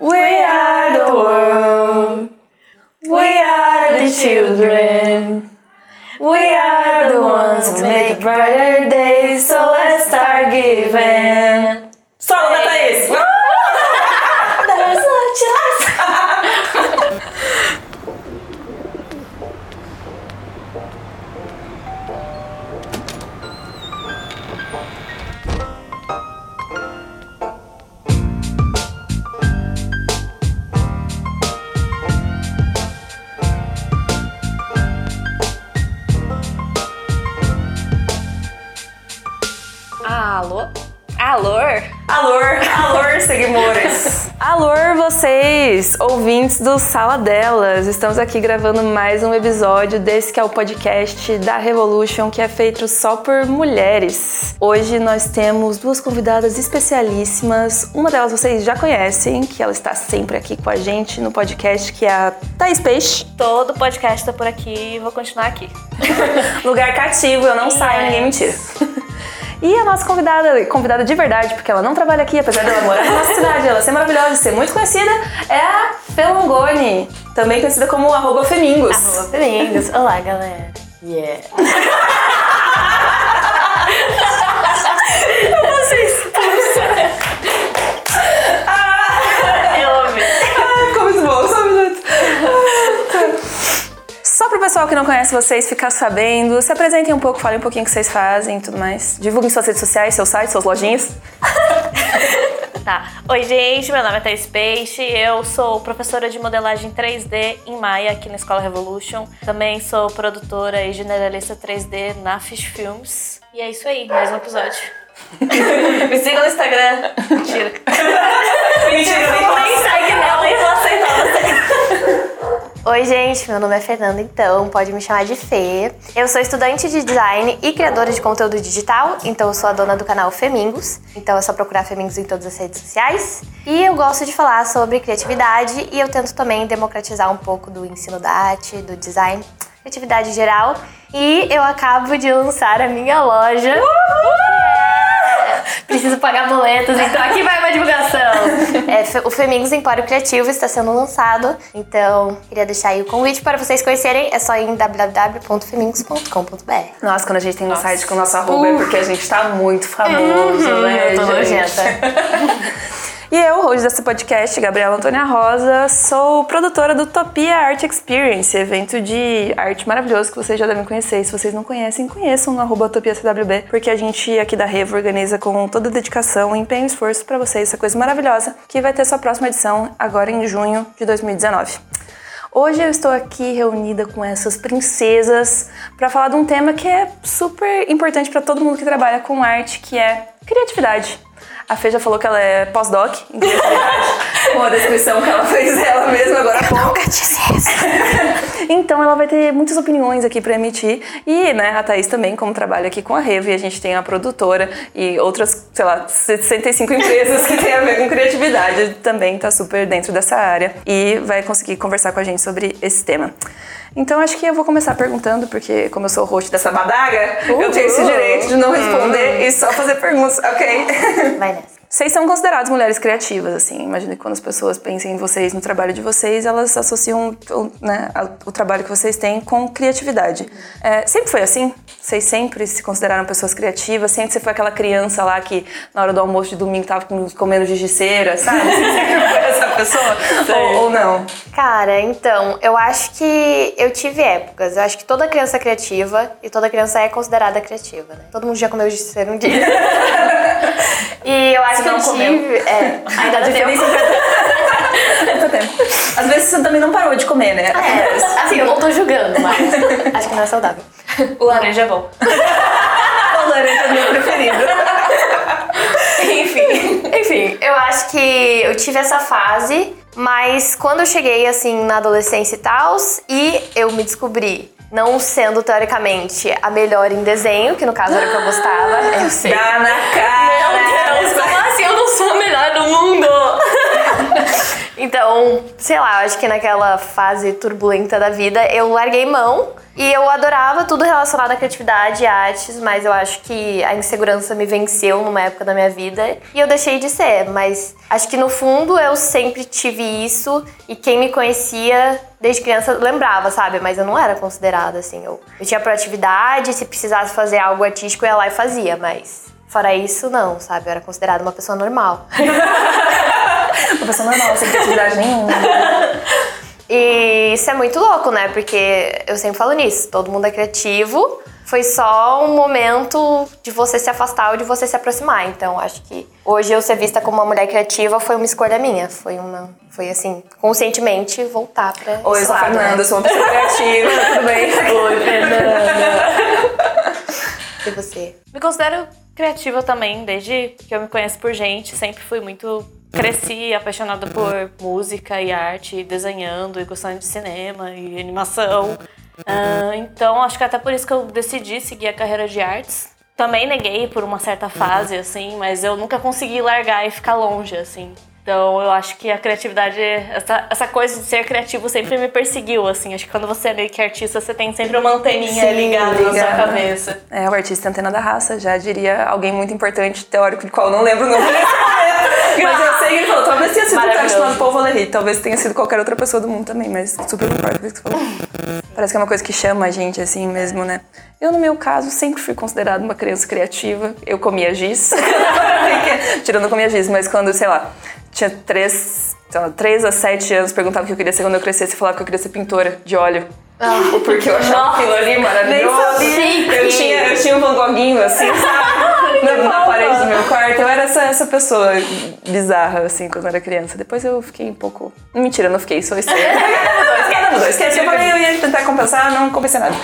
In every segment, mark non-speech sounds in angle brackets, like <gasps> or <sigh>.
We are the world. We are the children. We are the ones who make brighter days. So let's start giving. Ouvintes do Sala Delas! Estamos aqui gravando mais um episódio desse que é o podcast da Revolution, que é feito só por mulheres. Hoje nós temos duas convidadas especialíssimas. Uma delas vocês já conhecem, que ela está sempre aqui com a gente no podcast, que é a Thaís Peixe. Todo podcast tá por aqui e vou continuar aqui. <laughs> Lugar cativo, eu não saio, ninguém mentira. E a nossa convidada, convidada de verdade, porque ela não trabalha aqui, apesar dela morar na nossa cidade, ela ser maravilhosa e ser muito conhecida, é a Felongoni, também conhecida como arroba Femingos. Arroba Femingos. Olá, galera. Yeah. <laughs> pessoal que não conhece vocês ficar sabendo, se apresentem um pouco, falem um pouquinho o que vocês fazem e tudo mais. Divulguem suas redes sociais, seu site, suas lojinhas. <laughs> Tá. Oi, gente. Meu nome é Thaís Peixe. Eu sou professora de modelagem 3D em Maia, aqui na Escola Revolution. Também sou produtora e generalista 3D na Fish Films. E é isso aí, mais um episódio. <laughs> Me sigam no Instagram. Mentira. <laughs> Mentira, Nem segue nela, nem vou aceitar você. Oi, gente, meu nome é Fernanda, então pode me chamar de Fê. Eu sou estudante de design e criadora de conteúdo digital, então eu sou a dona do canal Femingos, então é só procurar Femingos em todas as redes sociais. E eu gosto de falar sobre criatividade e eu tento também democratizar um pouco do ensino da arte, do design, criatividade geral. E eu acabo de lançar a minha loja. Preciso pagar boletos, então aqui vai uma divulgação. <laughs> É, o Femingos Empório Criativo está sendo lançado, então queria deixar aí o convite para vocês conhecerem. É só ir em www.femingos.com.br. Nossa, quando a gente tem um site com o nosso arroba é porque a gente tá muito famoso, né? eu tô gente? nojenta. <laughs> E eu, hoje desse podcast, Gabriela Antônia Rosa, sou produtora do Topia Art Experience, evento de arte maravilhoso que vocês já devem conhecer. Se vocês não conhecem, conheçam no arroba TopiaCWB, porque a gente aqui da Revo organiza com toda dedicação, empenho e esforço pra vocês essa coisa maravilhosa, que vai ter sua próxima edição agora em junho de 2019. Hoje eu estou aqui reunida com essas princesas para falar de um tema que é super importante para todo mundo que trabalha com arte, que é criatividade. A já falou que ela é pós-doc em criatividade, <laughs> com a descrição que ela fez dela mesma agora há pouco. Então ela vai ter muitas opiniões aqui para emitir. E, né, a Thaís também, como trabalha aqui com a Revo, e a gente tem a produtora e outras, sei lá, 65 empresas que têm a ver com criatividade, também tá super dentro dessa área e vai conseguir conversar com a gente sobre esse tema. Então acho que eu vou começar perguntando, porque como eu sou o host dessa badaga, eu tenho esse direito de não responder e só fazer perguntas, ok? Vai nessa. Vocês são consideradas mulheres criativas, assim. Imagino que quando as pessoas pensam em vocês, no trabalho de vocês, elas associam o, né, o trabalho que vocês têm com criatividade. É, sempre foi assim? Vocês sempre se consideraram pessoas criativas? Sempre você foi aquela criança lá que na hora do almoço de domingo tava com- comendo gigiceira, sabe? <laughs> Você sempre foi essa pessoa? ou, ou não? Cara, então, eu acho que eu tive épocas. Eu acho que toda criança é criativa e toda criança é considerada criativa, né? Todo mundo já comeu giz um dia. <laughs> e eu acho Se que eu tive. É, <laughs> ainda dá tempo. Dá tempo. Às vezes você também não parou de comer, né? É, assim, eu não tô julgando, mas <laughs> acho que não é saudável. O laranja é bom. <laughs> O laranja é meu preferido. Enfim. Enfim, eu acho que eu tive essa fase, mas quando eu cheguei assim na adolescência e tal, e eu me descobri não sendo teoricamente a melhor em desenho, que no caso era o que eu gostava, eu sei. Dá na cara. Eu sou a melhor do mundo? <laughs> Então, sei lá, acho que naquela fase turbulenta da vida eu larguei mão e eu adorava tudo relacionado à criatividade e artes, mas eu acho que a insegurança me venceu numa época da minha vida e eu deixei de ser. Mas acho que no fundo eu sempre tive isso e quem me conhecia desde criança lembrava, sabe? Mas eu não era considerada assim. Eu, eu tinha proatividade, se precisasse fazer algo artístico eu ia lá e fazia, mas fora isso, não, sabe? Eu era considerada uma pessoa normal. <laughs> uma pessoa normal, sem criatividade nenhuma. E isso é muito louco, né? Porque eu sempre falo nisso, todo mundo é criativo. Foi só um momento de você se afastar ou de você se aproximar. Então, acho que hoje eu ser vista como uma mulher criativa foi uma escolha minha. Foi uma, foi assim, conscientemente voltar pra. Oi, eu sou a Fernanda, né? sou uma pessoa criativa, tudo bem? <laughs> Oi, Fernanda. <laughs> e você? Me considero criativa também, desde que eu me conheço por gente. Sempre fui muito cresci <laughs> apaixonada por música e arte, desenhando e gostando de cinema e animação. Uh, então, acho que até por isso que eu decidi seguir a carreira de artes. Também neguei por uma certa fase, assim, mas eu nunca consegui largar e ficar longe, assim. Então, eu acho que a criatividade, essa, essa coisa de ser criativo sempre me perseguiu, assim. Acho que quando você é meio que artista, você tem sempre uma anteninha Sim, ligada, ligada na sua cabeça. É, o artista é antena da raça, já diria alguém muito importante, teórico, de qual eu não lembro o nome. <laughs> mas eu sei que ele falou, talvez tenha sido cara chamado Paul Valéry, talvez tenha sido qualquer outra pessoa do mundo também, mas super concordo com isso que você falou. Parece que é uma coisa que chama a gente, assim mesmo, né? Eu, no meu caso, sempre fui considerada uma criança criativa. Eu comia giz. <laughs> Tirando comia giz, mas quando, sei lá, tinha três, sei lá, três a sete anos, perguntava o que eu queria ser quando eu crescesse e falava que eu queria ser pintora de óleo. Ah, porque eu achava aquilo ali maravilhoso. Eu tinha, eu tinha um Van Goghinho, assim, sabe? <laughs> na, na parede do meu quarto. Eu era essa, essa pessoa bizarra, assim, quando eu era criança. Depois eu fiquei um pouco. Mentira, eu não fiquei, só estranha. Queda dois, queda Eu falei, eu ia tentar compensar, não compensei nada.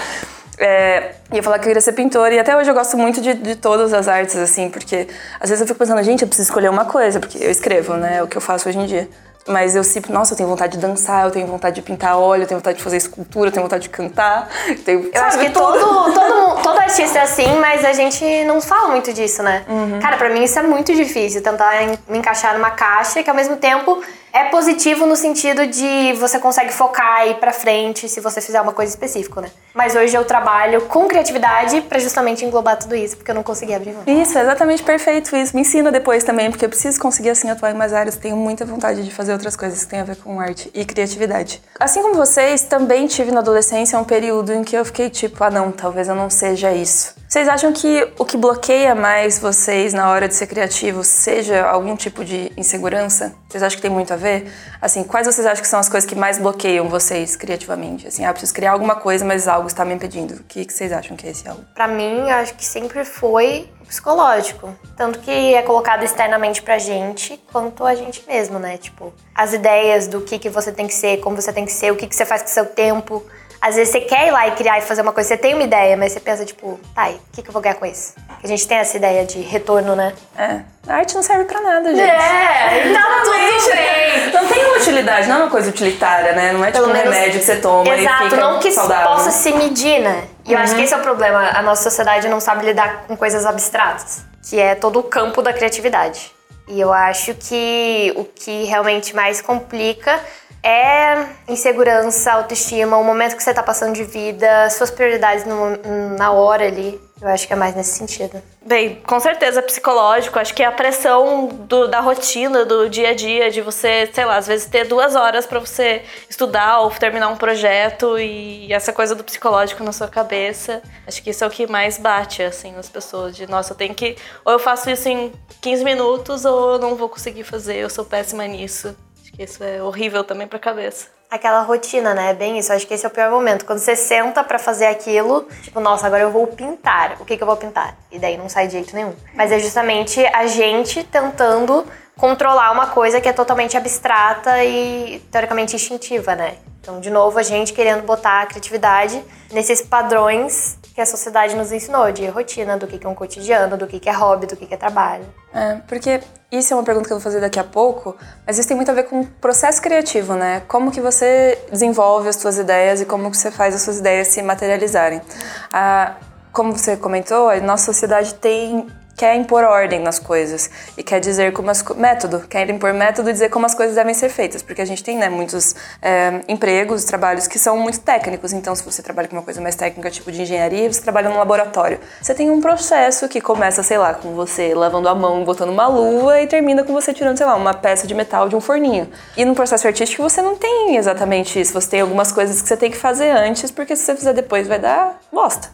É, ia falar que eu queria ser pintora e até hoje eu gosto muito de, de todas as artes, assim, porque às vezes eu fico pensando, gente, eu preciso escolher uma coisa, porque eu escrevo, né? É o que eu faço hoje em dia. Mas eu sempre, nossa, eu tenho vontade de dançar, eu tenho vontade de pintar óleo, eu tenho vontade de fazer escultura, eu tenho vontade de cantar. Eu, tenho, eu acho que todo, todo, todo artista é assim, mas a gente não fala muito disso, né? Uhum. Cara, pra mim isso é muito difícil, tentar me encaixar numa caixa que ao mesmo tempo é positivo no sentido de você consegue focar e ir pra frente se você fizer uma coisa específica, né? Mas hoje eu trabalho com criatividade para justamente englobar tudo isso, porque eu não consegui abrir mão. Isso, é exatamente perfeito isso. Me ensina depois também, porque eu preciso conseguir assim atuar em mais áreas. Tenho muita vontade de fazer outras coisas que têm a ver com arte e criatividade. Assim como vocês, também tive na adolescência um período em que eu fiquei tipo, ah não, talvez eu não seja isso. Vocês acham que o que bloqueia mais vocês na hora de ser criativo seja algum tipo de insegurança? Vocês acham que tem muito a ver? Assim, quais vocês acham que são as coisas que mais bloqueiam vocês criativamente? Assim, ah, preciso criar alguma coisa, mas algo está me impedindo. O que, vocês acham que é esse algo? Pra mim, eu acho que sempre foi psicológico. Tanto que é colocado externamente pra gente, quanto a gente mesmo, né? Tipo, as ideias do que, que você tem que ser, como você tem que ser, o que, que você faz com seu tempo às vezes você quer ir lá e criar e fazer uma coisa, você tem uma ideia, mas você pensa, tipo, tá, o que, que eu vou ganhar com isso? A gente tem essa ideia de retorno, né? É. A arte não serve pra nada, gente. É, tá tudo bem. Não tem utilidade, não é uma coisa utilitária, né? Não é tipo Pelo um menos, remédio que você toma exato, e fica não que saudável. possa se medir, né? E eu uhum. acho que esse é o problema. A nossa sociedade não sabe lidar com coisas abstratas, que é todo o campo da criatividade. E eu acho que o que realmente mais complica é insegurança, autoestima, o momento que você está passando de vida, suas prioridades no, na hora ali. Eu acho que é mais nesse sentido. Bem, com certeza psicológico. Acho que é a pressão do, da rotina, do dia a dia, de você, sei lá, às vezes ter duas horas para você estudar ou terminar um projeto e essa coisa do psicológico na sua cabeça. Acho que isso é o que mais bate, assim, nas pessoas. De, nossa, eu tenho que. Ou eu faço isso em 15 minutos ou eu não vou conseguir fazer, eu sou péssima nisso. Isso é horrível também pra cabeça. Aquela rotina, né? É bem isso. Acho que esse é o pior momento. Quando você senta para fazer aquilo, tipo, nossa, agora eu vou pintar. O que, que eu vou pintar? E daí não sai de jeito nenhum. Mas é justamente a gente tentando controlar uma coisa que é totalmente abstrata e teoricamente instintiva, né? Então, de novo, a gente querendo botar a criatividade nesses padrões que a sociedade nos ensinou de rotina, do que é um cotidiano, do que é hobby, do que é trabalho. É, porque isso é uma pergunta que eu vou fazer daqui a pouco, mas isso tem muito a ver com o processo criativo, né? Como que você desenvolve as suas ideias e como que você faz as suas ideias se materializarem. Ah, como você comentou, a nossa sociedade tem quer impor ordem nas coisas e quer dizer como as método, quer impor método e dizer como as coisas devem ser feitas, porque a gente tem né, muitos é, empregos, trabalhos que são muito técnicos. Então, se você trabalha com uma coisa mais técnica, tipo de engenharia, você trabalha num laboratório. Você tem um processo que começa, sei lá, com você lavando a mão, botando uma luva e termina com você tirando, sei lá, uma peça de metal de um forninho. E no processo artístico você não tem exatamente isso. Você tem algumas coisas que você tem que fazer antes, porque se você fizer depois vai dar bosta.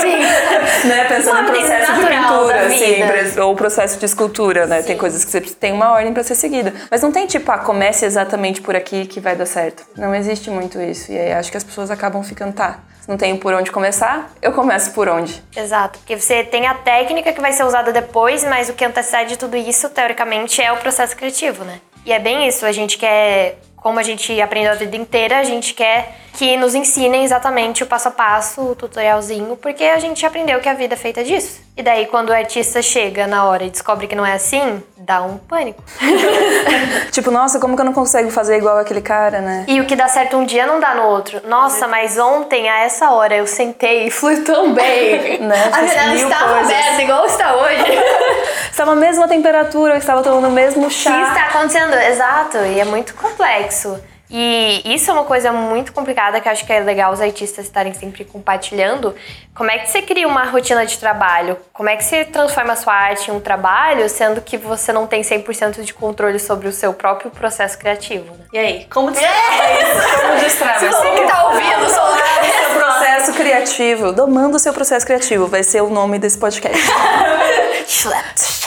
Sim. <laughs> né? Pensando no processo de pintura, assim, ou processo de escultura, né? Sim. Tem coisas que você tem uma ordem para ser seguida. Mas não tem tipo, ah, comece exatamente por aqui que vai dar certo. Não existe muito isso. E aí acho que as pessoas acabam ficando, tá, não tenho por onde começar, eu começo por onde. Exato, porque você tem a técnica que vai ser usada depois, mas o que antecede tudo isso, teoricamente, é o processo criativo, né? E é bem isso, a gente quer, como a gente aprendeu a vida inteira, a gente quer que nos ensinem exatamente o passo a passo, o tutorialzinho, porque a gente aprendeu que a vida é feita disso. E daí, quando o artista chega na hora e descobre que não é assim, dá um pânico. <laughs> tipo, nossa, como que eu não consigo fazer igual aquele cara, né? E o que dá certo um dia não dá no outro. Nossa, mas ontem, a essa hora, eu sentei e flui tão bem. <laughs> né? A janela estava aberta, igual está hoje. <laughs> estava a mesma temperatura, eu estava tomando o mesmo chá. O que está acontecendo? Exato, e é muito complexo. E isso é uma coisa muito complicada que eu acho que é legal os artistas estarem sempre compartilhando. Como é que você cria uma rotina de trabalho? Como é que você transforma a sua arte em um trabalho, sendo que você não tem 100% de controle sobre o seu próprio processo criativo? Né? E aí, como destrava <laughs> é isso? Como destrava? Você que tá ouvindo, o seu processo criativo. Domando o seu processo criativo vai ser o nome desse podcast. <laughs>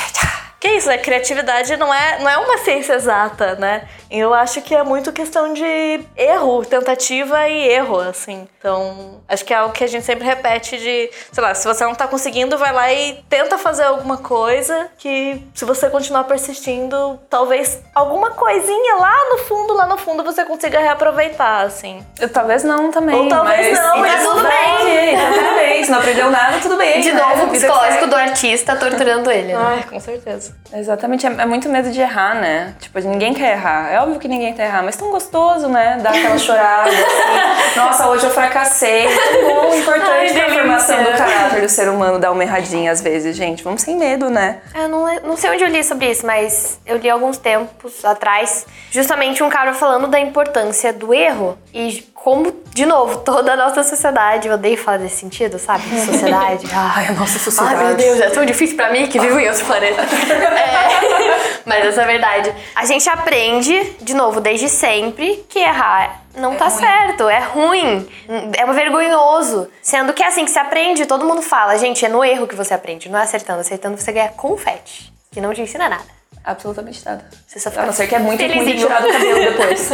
que isso, né? Criatividade não é, não é uma ciência exata, né? Eu acho que é muito questão de erro, tentativa e erro, assim. Então, acho que é algo que a gente sempre repete de, sei lá, se você não tá conseguindo, vai lá e tenta fazer alguma coisa que se você continuar persistindo, talvez alguma coisinha lá no fundo, lá no fundo você consiga reaproveitar, assim. Eu, talvez não também. Ou talvez mas, não, mas tudo bem. Tudo bem, se não aprendeu nada, tudo bem. De né? novo, o psicológico do artista torturando ele, né? Ai, com certeza. Exatamente, é, é muito medo de errar, né? Tipo, ninguém quer errar. É óbvio que ninguém quer errar, mas tão gostoso, né? Dar aquela <laughs> chorada, assim. Nossa, hoje eu fracassei. Tão bom, importante Ai, pra formação do caráter do ser humano dar uma erradinha às vezes, gente. Vamos sem medo, né? Eu não, não sei onde eu li sobre isso, mas eu li alguns tempos atrás, justamente um cara falando da importância do erro e como, de novo, toda a nossa sociedade, eu odeio falar desse sentido, sabe? <laughs> Sociedade. Ai, a nossa sociedade. Ai, meu Deus, é tão difícil pra mim que vivo em outro planeta. <laughs> é, mas essa é a verdade. A gente aprende, de novo, desde sempre, que errar não é tá ruim. certo, é ruim, é vergonhoso. Sendo que é assim que se aprende, todo mundo fala, gente, é no erro que você aprende, não é acertando. Acertando você ganha confete, que não te ensina nada. Absolutamente nada. Você só fica a não ser que é muito ruim de tirar do cabelo depois.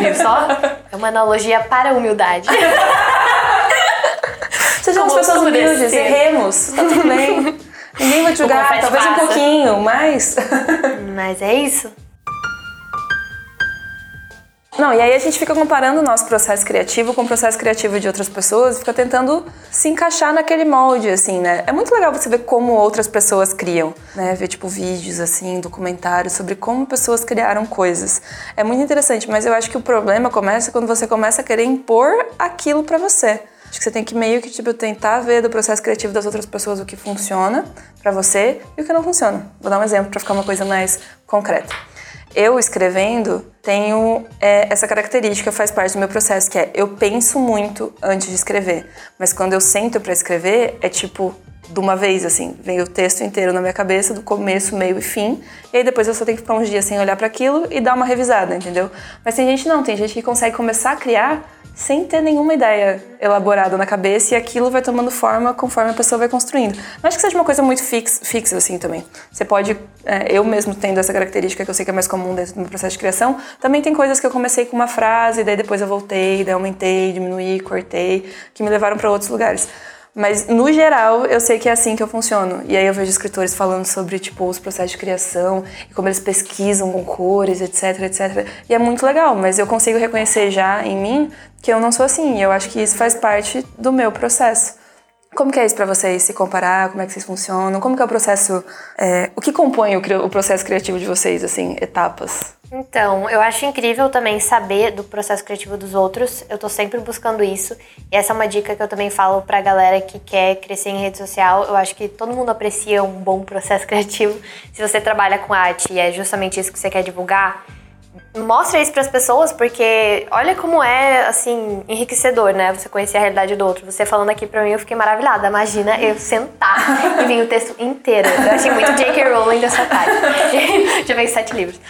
Viu <laughs> só? É uma analogia para a humildade. <laughs> Sejamos pessoas humildes, erremos, tá tudo bem. <laughs> Ninguém vai te julgar, talvez passa. um pouquinho, mas... Mas é isso. Não, e aí a gente fica comparando o nosso processo criativo com o processo criativo de outras pessoas fica tentando se encaixar naquele molde, assim, né? É muito legal você ver como outras pessoas criam, né? Ver, tipo, vídeos, assim, documentários sobre como pessoas criaram coisas. É muito interessante, mas eu acho que o problema começa quando você começa a querer impor aquilo para você. Acho que você tem que meio que, tipo, tentar ver do processo criativo das outras pessoas o que funciona para você e o que não funciona. Vou dar um exemplo para ficar uma coisa mais concreta. Eu escrevendo tenho é, essa característica, faz parte do meu processo, que é eu penso muito antes de escrever, mas quando eu sento para escrever é tipo de uma vez assim, vem o texto inteiro na minha cabeça, do começo, meio e fim, e aí depois eu só tenho que ficar uns dias sem olhar para aquilo e dar uma revisada, entendeu? Mas tem gente não, tem gente que consegue começar a criar sem ter nenhuma ideia elaborada na cabeça e aquilo vai tomando forma conforme a pessoa vai construindo. Não acho que seja uma coisa muito fix, fixa assim também. Você pode, é, eu mesmo tendo essa característica que eu sei que é mais comum dentro do meu processo de criação, também tem coisas que eu comecei com uma frase, daí depois eu voltei, daí aumentei, diminuí, cortei, que me levaram para outros lugares. Mas, no geral, eu sei que é assim que eu funciono. E aí eu vejo escritores falando sobre, tipo, os processos de criação e como eles pesquisam com cores, etc, etc. E é muito legal, mas eu consigo reconhecer já em mim que eu não sou assim. E eu acho que isso faz parte do meu processo. Como que é isso para vocês se comparar? Como é que vocês funcionam? Como que é o processo? É, o que compõe o, o processo criativo de vocês, assim, etapas? Então, eu acho incrível também saber do processo criativo dos outros. Eu tô sempre buscando isso. E essa é uma dica que eu também falo pra galera que quer crescer em rede social. Eu acho que todo mundo aprecia um bom processo <laughs> criativo. Se você trabalha com arte e é justamente isso que você quer divulgar, mostra isso para as pessoas, porque olha como é, assim, enriquecedor, né? Você conhecer a realidade do outro. Você falando aqui pra mim, eu fiquei maravilhada. Imagina eu sentar e vir o texto inteiro. Eu achei muito J.K. Rowling dessa tarde. <laughs> Já veio sete livros.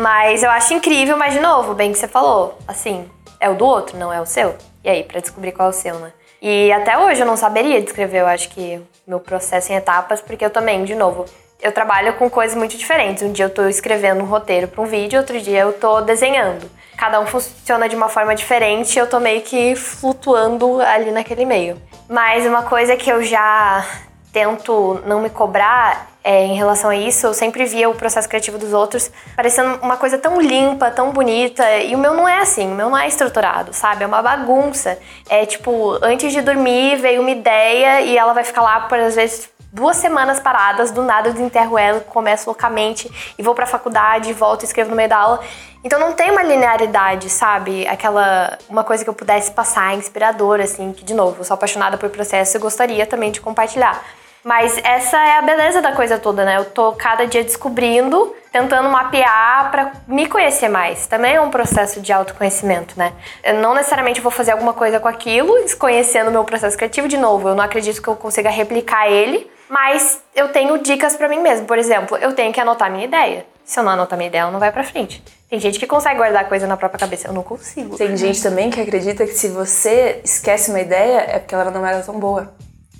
Mas eu acho incrível, mas de novo, bem que você falou, assim, é o do outro, não é o seu. E aí, para descobrir qual é o seu, né? E até hoje eu não saberia descrever, eu acho que meu processo em etapas, porque eu também, de novo, eu trabalho com coisas muito diferentes. Um dia eu tô escrevendo um roteiro para um vídeo, outro dia eu tô desenhando. Cada um funciona de uma forma diferente, eu tô meio que flutuando ali naquele meio. Mas uma coisa que eu já tento não me cobrar é, em relação a isso, eu sempre via o processo criativo dos outros parecendo uma coisa tão limpa, tão bonita, e o meu não é assim, o meu não é estruturado, sabe? É uma bagunça. É tipo, antes de dormir veio uma ideia e ela vai ficar lá por às vezes duas semanas paradas, do nada eu desenterro ela, começo loucamente e vou pra faculdade, volto e escrevo no meio da aula. Então não tem uma linearidade, sabe? Aquela uma coisa que eu pudesse passar inspiradora assim, que de novo, eu sou apaixonada por processo e gostaria também de compartilhar. Mas essa é a beleza da coisa toda, né? Eu tô cada dia descobrindo, tentando mapear para me conhecer mais. Também é um processo de autoconhecimento, né? Eu não necessariamente vou fazer alguma coisa com aquilo, desconhecendo o meu processo criativo de novo. Eu não acredito que eu consiga replicar ele, mas eu tenho dicas para mim mesmo. Por exemplo, eu tenho que anotar minha ideia. Se eu não anotar minha ideia, ela não vai para frente. Tem gente que consegue guardar coisa na própria cabeça, eu não consigo. Tem gente também que acredita que se você esquece uma ideia é porque ela não era tão boa.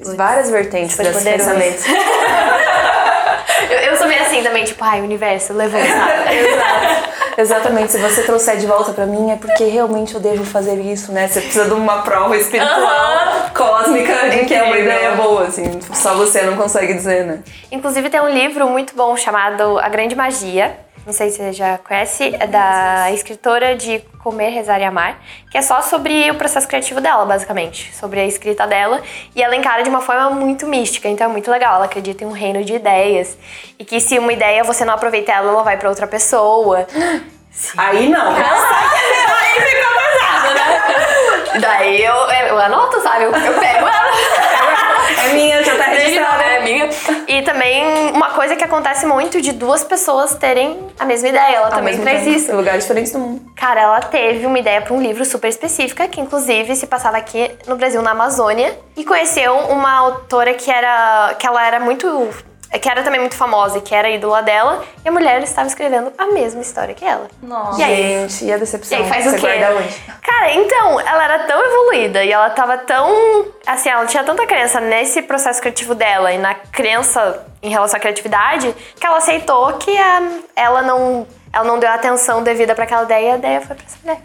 Várias vertentes Foi desses pensamentos. <laughs> Eu, eu sou meio assim também, tipo, ai, universo, levanta. <laughs> Exato. Exatamente. Se você trouxer de volta pra mim, é porque realmente eu devo fazer isso, né? Você precisa de uma prova espiritual, cósmica, de que é uma ideia boa, assim. Só você não consegue dizer, né? Inclusive tem um livro muito bom chamado A Grande Magia. Não sei se você já conhece, é da escritora de Comer, Rezar e Amar, que é só sobre o processo criativo dela, basicamente, sobre a escrita dela, e ela encara de uma forma muito mística, então é muito legal. Ela acredita em um reino de ideias e que se uma ideia você não aproveita ela, ela vai pra outra pessoa. <gasps> Aí não. Daí eu, eu anoto, sabe? Eu, eu pego ela. É minha, E também uma coisa que acontece muito de duas pessoas terem a mesma ideia. Ela Ao também traz tempo, isso. Lugares diferentes do mundo. Cara, ela teve uma ideia para um livro super específica, que inclusive se passava aqui no Brasil, na Amazônia, e conheceu uma autora que era que ela era muito que era também muito famosa e que era a ídola dela, e a mulher estava escrevendo a mesma história que ela. Nossa. E aí? Gente, e a decepção? E aí faz o quê? Cara, então, ela era tão evoluída e ela tava tão. Assim, ela tinha tanta crença nesse processo criativo dela e na crença em relação à criatividade que ela aceitou que a, ela não. Ela não deu a atenção devida para aquela ideia e a ideia foi pra essa mulher.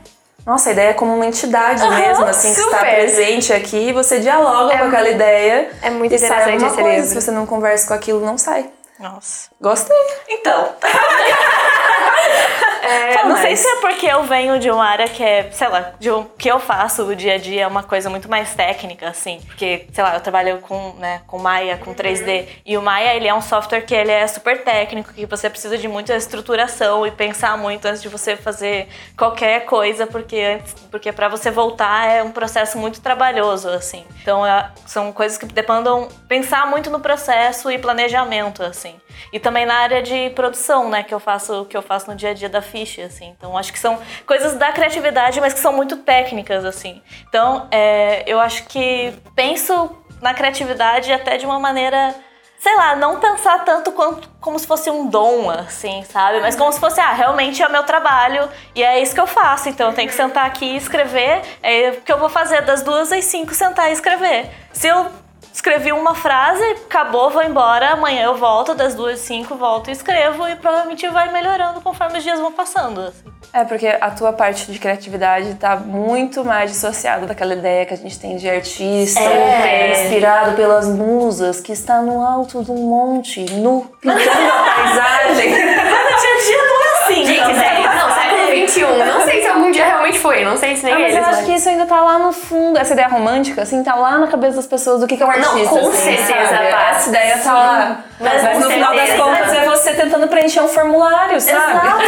Nossa, a ideia é como uma entidade Aham, mesmo, assim, que está super. presente aqui e você dialoga É com aquela ideia. é muito interessante esse coisa. livro. Se você não conversa com aquilo, não sai. Nossa. Gostei. Então. <laughs> É, não sei se é porque eu venho de uma área que é, sei lá, de um que eu faço o dia a dia é uma coisa muito mais técnica, assim. Porque, sei lá, eu trabalho com, né, com Maya, com 3D. E o Maya, ele é um software que ele é super técnico, que você precisa de muita estruturação e pensar muito antes de você fazer qualquer coisa, porque antes, porque para você voltar é um processo muito trabalhoso, assim. Então, é- são coisas que demandam pensar muito no processo e planejamento, assim. E também na área de produção, né, que eu faço, que eu faço no dia a dia da Fish, assim. Então, acho que são coisas da criatividade, mas que são muito técnicas, assim. Então, é, eu acho que penso na criatividade até de uma maneira sei lá, não pensar tanto quanto, como se fosse um dom, assim, sabe? Mas como se fosse, ah, realmente é o meu trabalho e é isso que eu faço. Então eu tenho que sentar aqui e escrever. É o que eu vou fazer das duas às cinco, sentar e escrever. Se eu escrevi uma frase, acabou, vou embora, amanhã eu volto, das duas às cinco, volto e escrevo, e provavelmente vai melhorando conforme os dias vão passando. É, porque a tua parte de criatividade está muito mais dissociada daquela ideia que a gente tem de artista, é. é. inspirado pelas musas, que está no alto de um monte, nu, pintando a paisagem. <laughs> Mas dia a dia não é assim, Gente, então. Né? 21. Não sei se algum dia realmente foi, não sei se nem ah, eles. Mas eu acho mas... que isso ainda tá lá no fundo, essa ideia romântica, assim, tá lá na cabeça das pessoas do que, que é um artista. Não, com assim, certeza. Essa ideia tá lá. Mas, mas, no final das contas é você tentando preencher um formulário, sabe? Exato.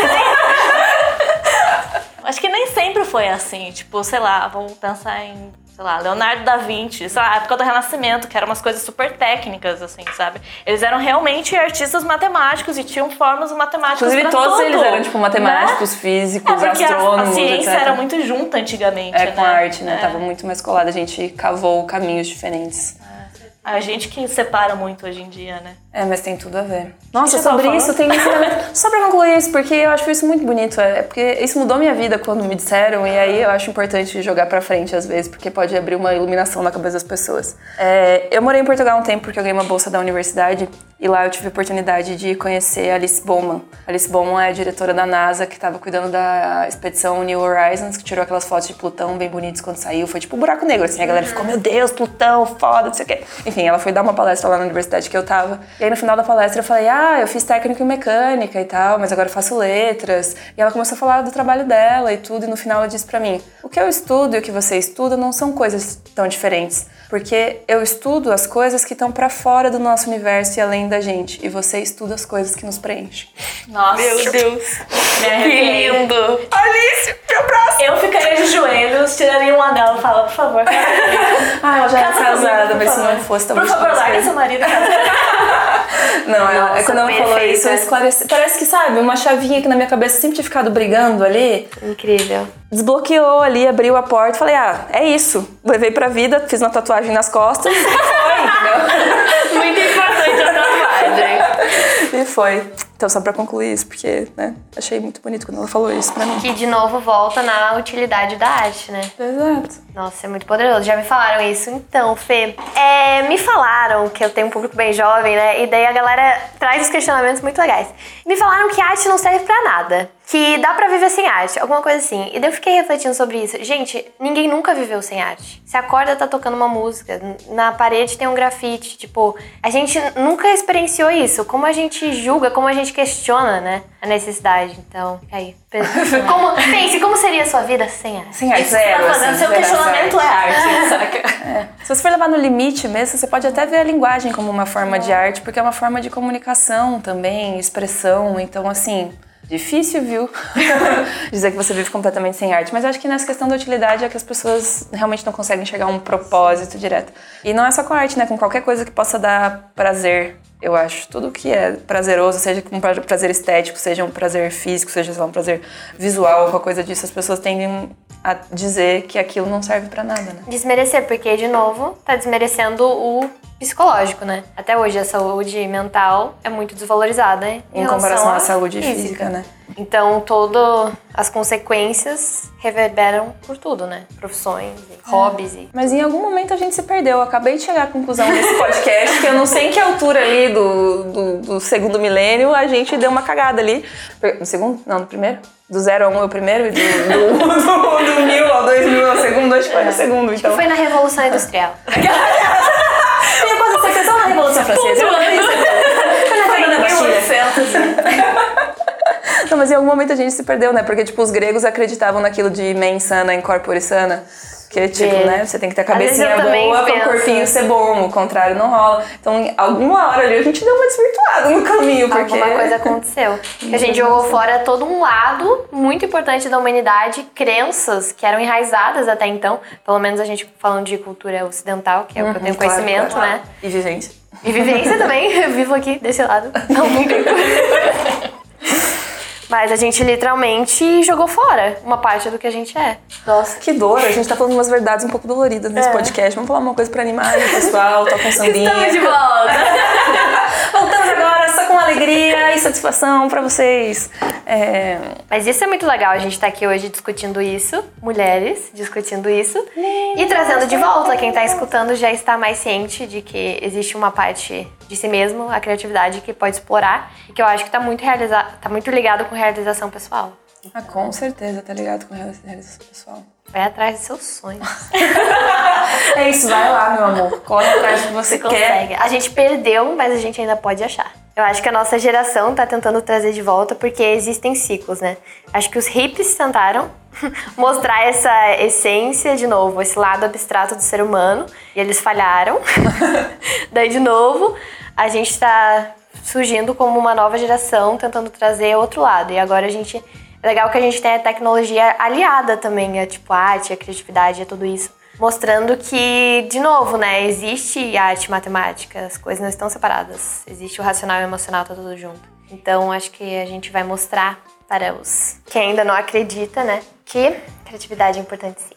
<laughs> acho que nem sempre foi assim. Tipo, sei lá, vamos pensar em sei lá, Leonardo da Vinci, sei lá, a época do Renascimento, que eram umas coisas super técnicas, assim, sabe? Eles eram realmente artistas matemáticos e tinham formas matemáticas Inclusive, todos tudo, eles eram, tipo, matemáticos, né? físicos, é astrônomos, a, a ciência etc. era muito junta antigamente, É, né? com a arte, né? É. Tava muito mais colada, a gente cavou caminhos diferentes. A gente que separa muito hoje em dia, né? É, mas tem tudo a ver. Nossa, sobre isso tem ensinamento. <laughs> Só pra concluir isso, porque eu acho isso muito bonito. É porque isso mudou minha vida quando me disseram, e aí eu acho importante jogar pra frente às vezes, porque pode abrir uma iluminação na cabeça das pessoas. É, eu morei em Portugal um tempo porque eu ganhei uma bolsa da universidade, e lá eu tive a oportunidade de conhecer a Alice Bowman. A Alice Bowman é a diretora da NASA que estava cuidando da expedição New Horizons, que tirou aquelas fotos de Plutão bem bonitas quando saiu. Foi tipo um buraco negro, assim. A galera ficou, meu Deus, Plutão, foda, não sei o quê. Enfim, ela foi dar uma palestra lá na universidade que eu tava. E aí no final da palestra eu falei, ah, eu fiz técnico em mecânica e tal, mas agora eu faço letras. E ela começou a falar do trabalho dela e tudo, e no final ela disse pra mim, o que eu estudo e o que você estuda não são coisas tão diferentes. Porque eu estudo as coisas que estão pra fora do nosso universo e além da gente. E você estuda as coisas que nos preenchem. Nossa. Meu Deus. Me arrepiei. Alice, meu braço! Eu ficaria de joelhos, tiraria um anel e falaria, por favor, <laughs> Ah, ela já era casada, por mas se não fosse, Por talvez favor, larga feito. seu marido. <laughs> <laughs> Não, ela, Nossa, quando ela falou isso, eu esclareci. Parece que, sabe, uma chavinha que na minha cabeça sempre tinha ficado brigando ali. Incrível. Desbloqueou ali, abriu a porta. Falei, ah, é isso. Levei pra vida, fiz uma tatuagem nas costas <laughs> e foi, entendeu? <laughs> Muito importante a tatuagem. E foi. Então, só pra concluir isso, porque, né, achei muito bonito quando ela falou isso pra mim. Que de novo volta na utilidade da arte, né? Exato. Nossa, é muito poderoso. Já me falaram isso. Então, Fê, é, me falaram que eu tenho um público bem jovem, né? E daí a galera traz os questionamentos muito legais. Me falaram que arte não serve pra nada. Que dá pra viver sem arte, alguma coisa assim. E daí eu fiquei refletindo sobre isso. Gente, ninguém nunca viveu sem arte. Você acorda, tá tocando uma música. Na parede tem um grafite. Tipo, a gente nunca experienciou isso. Como a gente julga, como a gente questiona, né? A necessidade. Então, fica aí. <laughs> Como, pense, como seria a sua vida sem arte? Sem arte, Isso zero, tá fazendo, assim, seu zero questionamento é arte. arte, <laughs> saca? É. Se você for levar no limite mesmo, você pode até ver a linguagem como uma forma de arte, porque é uma forma de comunicação também, expressão. Então, assim, difícil, viu? <laughs> Dizer que você vive completamente sem arte. Mas eu acho que nessa questão da utilidade é que as pessoas realmente não conseguem enxergar um propósito direto. E não é só com a arte, né? Com qualquer coisa que possa dar prazer. Eu acho tudo que é prazeroso, seja um pra- prazer estético, seja um prazer físico, seja um prazer visual, qualquer coisa disso, as pessoas tendem a dizer que aquilo não serve pra nada, né? Desmerecer, porque, de novo, tá desmerecendo o psicológico, né? Até hoje a saúde mental é muito desvalorizada, né? Em comparação à saúde física, né? Então, todas as consequências reverberam por tudo, né? Profissões, e hobbies e... Mas em algum momento a gente se perdeu. Eu acabei de chegar à conclusão desse podcast que eu não sei em que altura ali do, do, do segundo milênio a gente deu uma cagada ali. No segundo? Não, no primeiro? Do zero ao um é o primeiro e do, do, do, do mil ao dois mil é o segundo? Acho que foi no segundo, então. Foi na Revolução Industrial. <laughs> Tenho quase certeza na Revolução Francesa. Eu falei isso. Foi na Bastilha. Não, mas em algum momento a gente se perdeu, né? Porque, tipo, os gregos acreditavam naquilo de mens sana in corpore sana. Que, tipo, É. né? Você tem que ter a cabecinha boa para o corpinho ser bom. O contrário não rola. Então, em alguma hora ali, a gente deu uma desvirtuada no caminho. Porque... Alguma coisa aconteceu. <laughs> A gente jogou fora todo um lado muito importante da humanidade, crenças que eram enraizadas até então. Pelo menos a gente falando de cultura ocidental, que é o que eu tenho Uhum, Claro, conhecimento, claro. né? E vivência. E vivência também, <laughs> eu vivo aqui desse lado. Não, tem <laughs> Mas a gente literalmente jogou fora uma parte do que a gente é. Nossa, que dor. A gente tá falando umas verdades um pouco doloridas nesse É. podcast. Vamos falar uma coisa pra animar aí, pessoal. Toca um <laughs> sambinha. Estamos de volta. <laughs> Voltamos agora só com alegria e satisfação pra vocês. É... Mas isso é muito legal, a gente tá aqui hoje discutindo isso, mulheres discutindo isso, e trazendo de volta. Quem tá escutando já está mais ciente de que existe uma parte de si mesmo, a criatividade, que pode explorar, e que eu acho que tá muito, realiza tá muito ligado com realização pessoal. Ah, com certeza, tá ligado com realização pessoal. Vai atrás dos seus sonhos. <laughs> É isso, vai lá, meu amor. Corre atrás do que você, Você quer. consegue. A gente perdeu, mas a gente ainda pode achar. Eu acho que a nossa geração tá tentando trazer de volta porque existem ciclos, né? Acho que os hippies tentaram <laughs> mostrar essa essência de novo, esse lado abstrato do ser humano, e eles falharam. <laughs> Daí, de novo, a gente tá surgindo como uma nova geração tentando trazer outro lado. E agora a gente legal que a gente tenha a tecnologia aliada também, a tipo a arte, a criatividade, a tudo isso. Mostrando que, de novo, né, existe arte e matemática, as coisas não estão separadas. Existe o racional e o emocional, tá tudo junto. Então, acho que a gente vai mostrar para os que ainda não acredita, né, que criatividade é importante sim.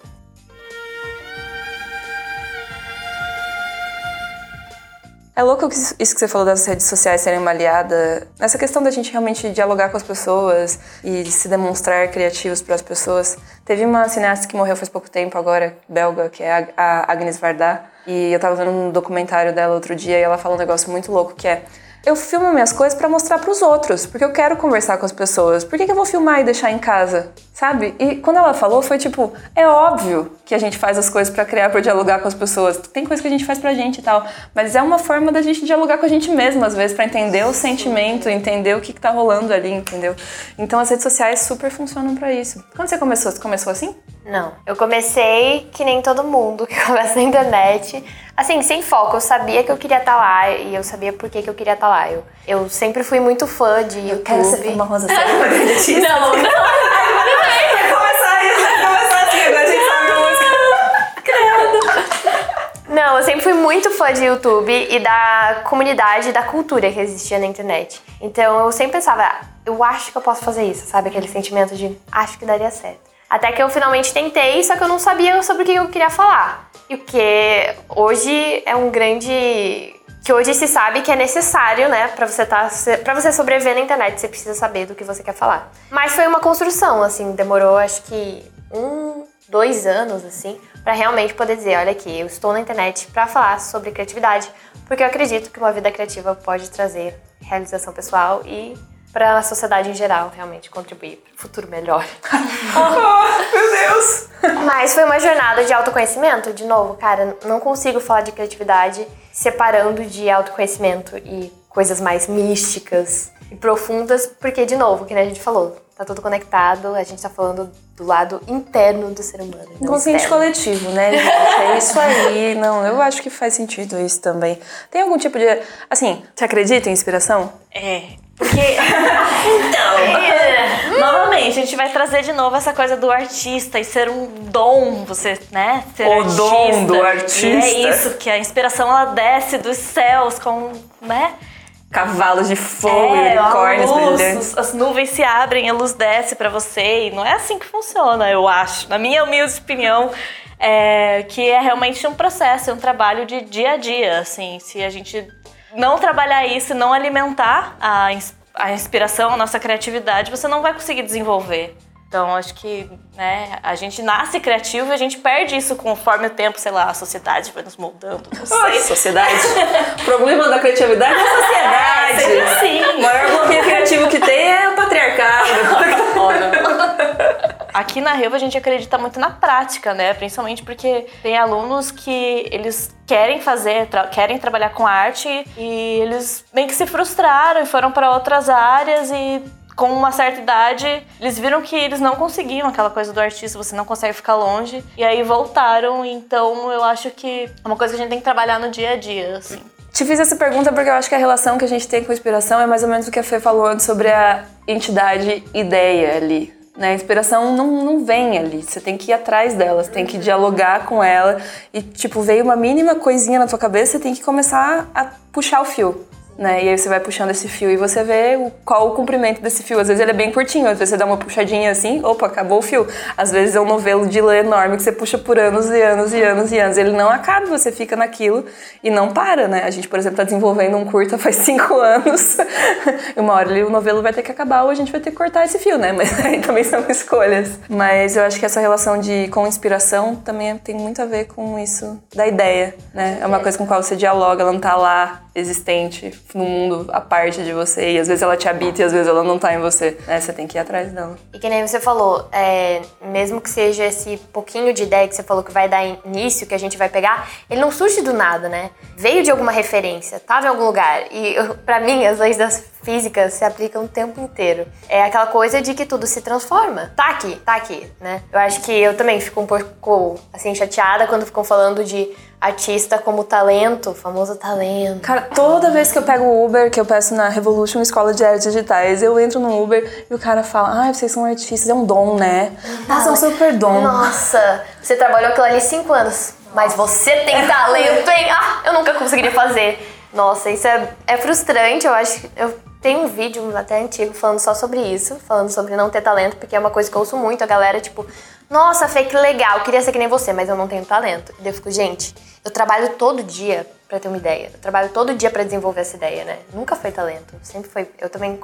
É louco isso que você falou das redes sociais serem uma aliada. Nessa questão da gente realmente dialogar com as pessoas e se demonstrar criativos para as pessoas. Teve uma cineasta que morreu faz pouco tempo agora, belga, que é a Agnes Varda. E eu tava vendo um documentário dela outro dia e ela fala um negócio muito louco que é eu filmo minhas coisas para mostrar para os outros, porque eu quero conversar com as pessoas. Por que, que eu vou filmar e deixar em casa? Sabe? E quando ela falou, foi tipo, é óbvio que a gente faz as coisas para criar, para dialogar com as pessoas. Tem coisa que a gente faz pra gente e tal, mas é uma forma da gente dialogar com a gente mesmo, às vezes, para entender o sentimento, entender o que, que tá rolando ali, entendeu? Então as redes sociais super funcionam para isso. Quando você começou, você começou assim? Não. Eu comecei que nem todo mundo que <laughs> começa na internet. Assim, sem foco. Eu sabia que eu queria estar tá lá e eu sabia por que, que eu queria estar tá lá. Eu, eu sempre fui muito fã de YouTube. Eu quero ser uma rosa séria. <laughs> não, não. Vai começar isso, vai começar assim, agora a gente sabe a música. Não, eu sempre fui muito fã de YouTube e da comunidade, da cultura que existia na internet. Então eu sempre pensava, eu acho que eu posso fazer isso, sabe? Aquele sentimento de acho que daria certo. Até que eu finalmente tentei, só que eu não sabia sobre o que eu queria falar. E o que hoje é um grande que hoje se sabe que é necessário, né, para você tá para você sobreviver na internet, você precisa saber do que você quer falar. Mas foi uma construção, assim, demorou acho que um, dois anos, assim, para realmente poder dizer, olha aqui, eu estou na internet para falar sobre criatividade, porque eu acredito que uma vida criativa pode trazer realização pessoal e para a sociedade em geral, realmente contribuir para o futuro melhor. <laughs> oh, meu Deus! Mas foi uma jornada de autoconhecimento, de novo, cara, não consigo falar de criatividade separando de autoconhecimento e coisas mais místicas e profundas, porque, de novo, que a gente falou, tá tudo conectado, a gente tá falando do lado interno do ser humano. Inconsciente coletivo, né, gente? É isso aí. Não, eu acho que faz sentido isso também. Tem algum tipo de. Assim, você acredita em inspiração? É. Porque. <laughs> então. É, <laughs> novamente, a gente vai trazer de novo essa coisa do artista e ser um dom, você, né? Ser o artista. dom do artista. E é isso, que a inspiração ela desce dos céus com, né? cavalos de fogo, é, unicórnios brilhantes. As nuvens se abrem, a luz desce para você e não é assim que funciona, eu acho. Na minha humilde opinião, é, que é realmente um processo, é um trabalho de dia a dia, assim, se a gente não trabalhar isso, não alimentar a, a inspiração, a nossa criatividade, você não vai conseguir desenvolver. Então, acho que né, a gente nasce criativo e a gente perde isso conforme o tempo, sei lá, a sociedade vai nos moldando. Não sei. sociedade. o <laughs> problema da criatividade é a sociedade. É, sim. O maior bloqueio criativo que tem é o patriarcado. <laughs> Aqui na Rio a gente acredita muito na prática, né? Principalmente porque tem alunos que eles querem fazer, tra querem trabalhar com arte e eles meio que se frustraram e foram para outras áreas e com uma certa idade, eles viram que eles não conseguiam aquela coisa do artista, você não consegue ficar longe, e aí voltaram. Então eu acho que é uma coisa que a gente tem que trabalhar no dia a dia, assim. Te fiz essa pergunta porque eu acho que a relação que a gente tem com a inspiração é mais ou menos o que a Fê falou antes sobre a entidade ideia ali. Né? A inspiração não, não vem ali, você tem que ir atrás dela, você tem que dialogar com ela. E, tipo, veio uma mínima coisinha na tua cabeça, você tem que começar a puxar o fio né? E aí você vai puxando esse fio e você vê o, qual o comprimento desse fio. Às vezes ele é bem curtinho, às vezes você dá uma puxadinha assim, opa, acabou o fio. Às vezes é um novelo de lã enorme que você puxa por anos e anos e anos e anos. Ele não acaba, você fica naquilo e não para, né? A gente, por exemplo, está desenvolvendo um curta faz <laughs> cinco anos. e <laughs> uma hora o novelo vai ter que acabar ou a gente vai ter que cortar esse fio, né? <laughs> Mas aí também são escolhas. Mas eu acho que essa relação de com inspiração também tem muito a ver com isso da ideia, né? É uma coisa com a qual você dialoga, ela não tá lá existente no mundo a parte de você. E às vezes ela te habita e às vezes ela não tá em você. Né? Você tem que ir atrás dela. E que nem você falou, é, mesmo que seja esse pouquinho de ideia que você falou que vai dar início, que a gente vai pegar, ele não surge do nada, né? Veio de alguma referência, tava em algum lugar. E para mim, as leis das físicas se aplicam o tempo inteiro. É aquela coisa de que tudo se transforma. Tá aqui, tá aqui, né? Eu acho que eu também fico um pouco, assim, chateada quando ficam falando de artista como talento, famoso talento. Cara, toda vez que eu pego o Uber, que eu peço na Revolution Escola de Artes Digitais, eu entro no Uber e o cara fala: Ah, vocês são artistas, é um dom, né? Nossa, é um super dom. Nossa, você trabalhou aquilo ali cinco anos, mas você tem <laughs> talento, hein? Ah, eu nunca conseguiria fazer. Nossa, isso é, é frustrante, eu acho. Eu tenho um vídeo até antigo falando só sobre isso, falando sobre não ter talento, porque é uma coisa que eu ouço muito, a galera, tipo, nossa, Fê, que legal, queria ser que nem você, mas eu não tenho talento. E daí eu fico, gente, eu trabalho todo dia para ter uma ideia. Eu trabalho todo dia para desenvolver essa ideia, né? Nunca foi talento, sempre foi. Eu também,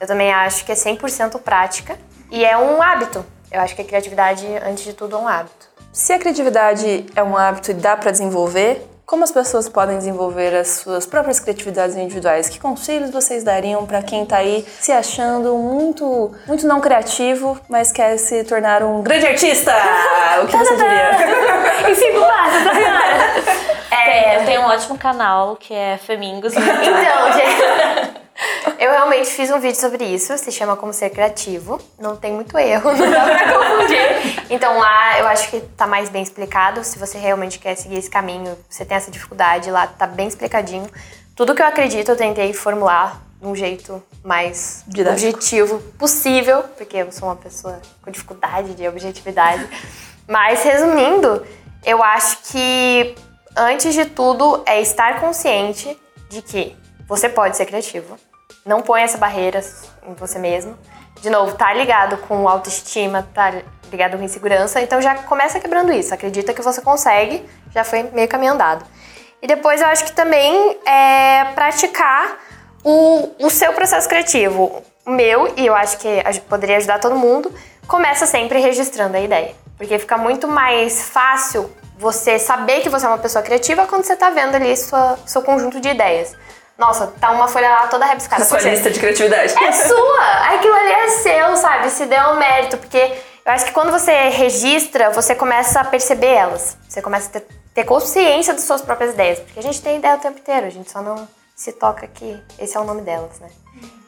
eu também acho que é 100% prática e é um hábito. Eu acho que a criatividade, antes de tudo, é um hábito. Se a criatividade é um hábito e dá para desenvolver, como as pessoas podem desenvolver as suas próprias criatividades individuais? Que conselhos vocês dariam para quem está aí se achando muito, muito não criativo, mas quer se tornar um grande artista? <laughs> O que você diria? <laughs> Enfim, senhora! É, eu tenho um ótimo canal que é Femingos. Então, gente. <laughs> Eu realmente fiz um vídeo sobre isso, se chama Como Ser Criativo. Não tem muito erro, <laughs> não dá pra confundir. Então lá eu acho que tá mais bem explicado. Se você realmente quer seguir esse caminho, você tem essa dificuldade, lá tá bem explicadinho. Tudo que eu acredito eu tentei formular de um jeito mais Didático. objetivo possível, porque eu sou uma pessoa com dificuldade de objetividade. Mas resumindo, eu acho que antes de tudo é estar consciente de que você pode ser criativo. Não põe essa barreira em você mesmo. De novo, tá ligado com autoestima, tá ligado com insegurança, então já começa quebrando isso. Acredita que você consegue, já foi meio caminho andado. E depois eu acho que também é praticar o, o seu processo criativo. O meu, e eu acho que poderia ajudar todo mundo, começa sempre registrando a ideia. Porque fica muito mais fácil você saber que você é uma pessoa criativa quando você está vendo ali sua, seu conjunto de ideias. Nossa, tá uma folha lá toda rebiscada. Sua lista de criatividade. É <laughs> sua! Aquilo ali é seu, sabe? Se deu um mérito, porque eu acho que quando você registra, você começa a perceber elas. Você começa a ter, ter consciência das suas próprias ideias. Porque a gente tem ideia o tempo inteiro, a gente só não se toca que esse é o nome delas, né?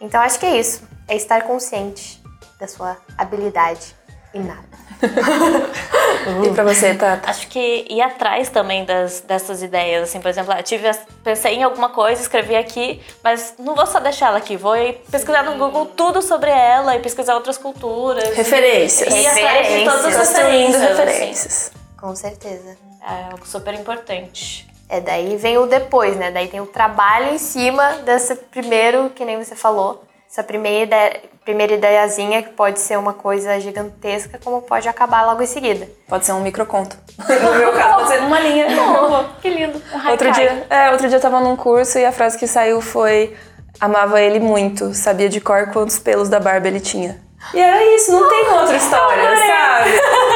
Então acho que é isso. É estar consciente da sua habilidade nada. <laughs> e pra você, Tata? Acho que ir atrás também das, dessas ideias, assim, por exemplo, eu tive, pensei em alguma coisa, escrevi aqui, mas não vou só deixar ela aqui, vou pesquisar no Google tudo sobre ela e pesquisar outras culturas. Referências. E ir atrás de todas as referências. referências. Assim. Com certeza. É algo super importante. É, daí vem o depois, né? Daí tem o trabalho em cima desse primeiro, que nem você falou, essa primeira ideia, primeira ideiazinha que pode ser uma coisa gigantesca, como pode acabar logo em seguida. Pode ser um microconto. no meu caso, pode ser uma linha. <laughs> Oh, que lindo. Um outro dia, é, outro dia eu tava num curso e a frase que saiu foi amava ele muito, sabia de cor quantos pelos da barba ele tinha. E era isso, não tem outra história, sabe?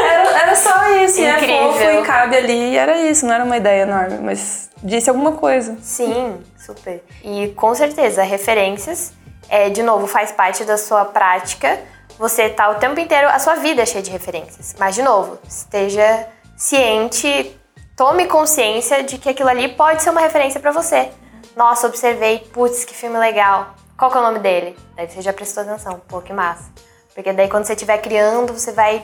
Era, era só isso, Incrível. e é fofo e cabe ali, e era isso, não era uma ideia enorme, mas disse alguma coisa. Sim, super. E com certeza, referências é, de novo, faz parte da sua prática. Você tá o tempo inteiro, a sua vida é cheia de referências. Mas, de novo, esteja ciente, tome consciência de que aquilo ali pode ser uma referência para você. Nossa, observei, putz, que filme legal. Qual que é o nome dele? Daí você já prestou atenção, pô, que massa. Porque daí quando você estiver criando, você vai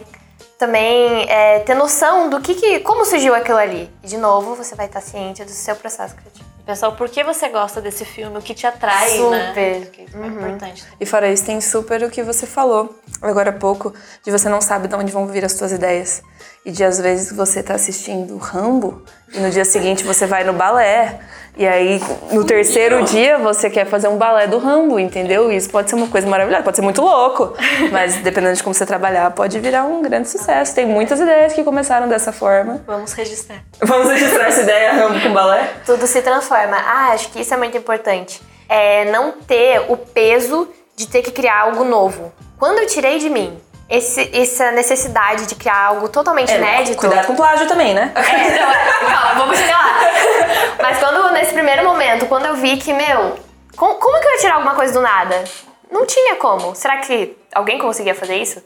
também é, ter noção do que, que, como surgiu aquilo ali. E de novo, você vai estar ciente do seu processo criativo. Pessoal, por que você gosta desse filme? O que te atrai, super. né? Super. É uhum. importante. E fora isso, tem super o que você falou agora há pouco, de você não sabe de onde vão vir as suas ideias. E de às vezes você tá assistindo Rambo e no dia seguinte você vai no balé. E aí, no terceiro dia, você quer fazer um balé do Rambo, entendeu? Isso pode ser uma coisa maravilhosa, pode ser muito louco. Mas dependendo de como você trabalhar, pode virar um grande sucesso. Tem muitas ideias que começaram dessa forma. Vamos registrar. Vamos registrar essa ideia, Rambo com balé? Tudo se transforma. Ah, acho que isso é muito importante. É não ter o peso de ter que criar algo novo. Quando eu tirei de mim esse, essa necessidade de criar algo totalmente é, inédito. Cuidado com plágio também, né? É, não, é, calma, vamos chegar lá. Mas quando, nesse primeiro momento, quando eu vi que, meu, como, como que eu ia tirar alguma coisa do nada? Não tinha como. Será que alguém conseguia fazer isso?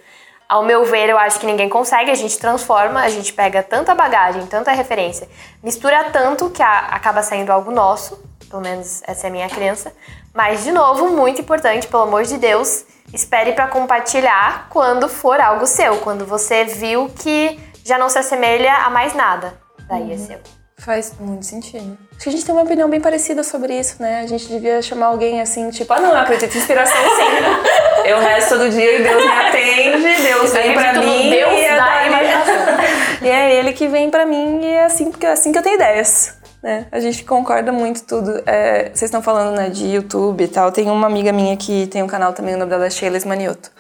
Ao meu ver, eu acho que ninguém consegue. A gente transforma, a gente pega tanta bagagem, tanta referência, mistura tanto que a, acaba saindo algo nosso. Pelo menos essa é a minha crença. Mas, de novo, muito importante, pelo amor de Deus, espere para compartilhar quando for algo seu, quando você viu que já não se assemelha a mais nada. Daí é uhum. é seu. Faz muito sentido. Acho que a gente tem uma opinião bem parecida sobre isso, né? A gente devia chamar alguém assim, tipo, ah não, eu acredito em inspiração sim. <laughs> eu rezo todo dia e Deus me atende, Deus vem pra mim. Deus e é da daí- imaginação. <laughs> E é ele que vem pra mim e é assim, porque é assim que eu tenho ideias. Né? A gente concorda muito tudo. É, vocês estão falando né, de YouTube e tal. Tem uma amiga minha que tem um canal também, o nome dela é Sheila Manioto.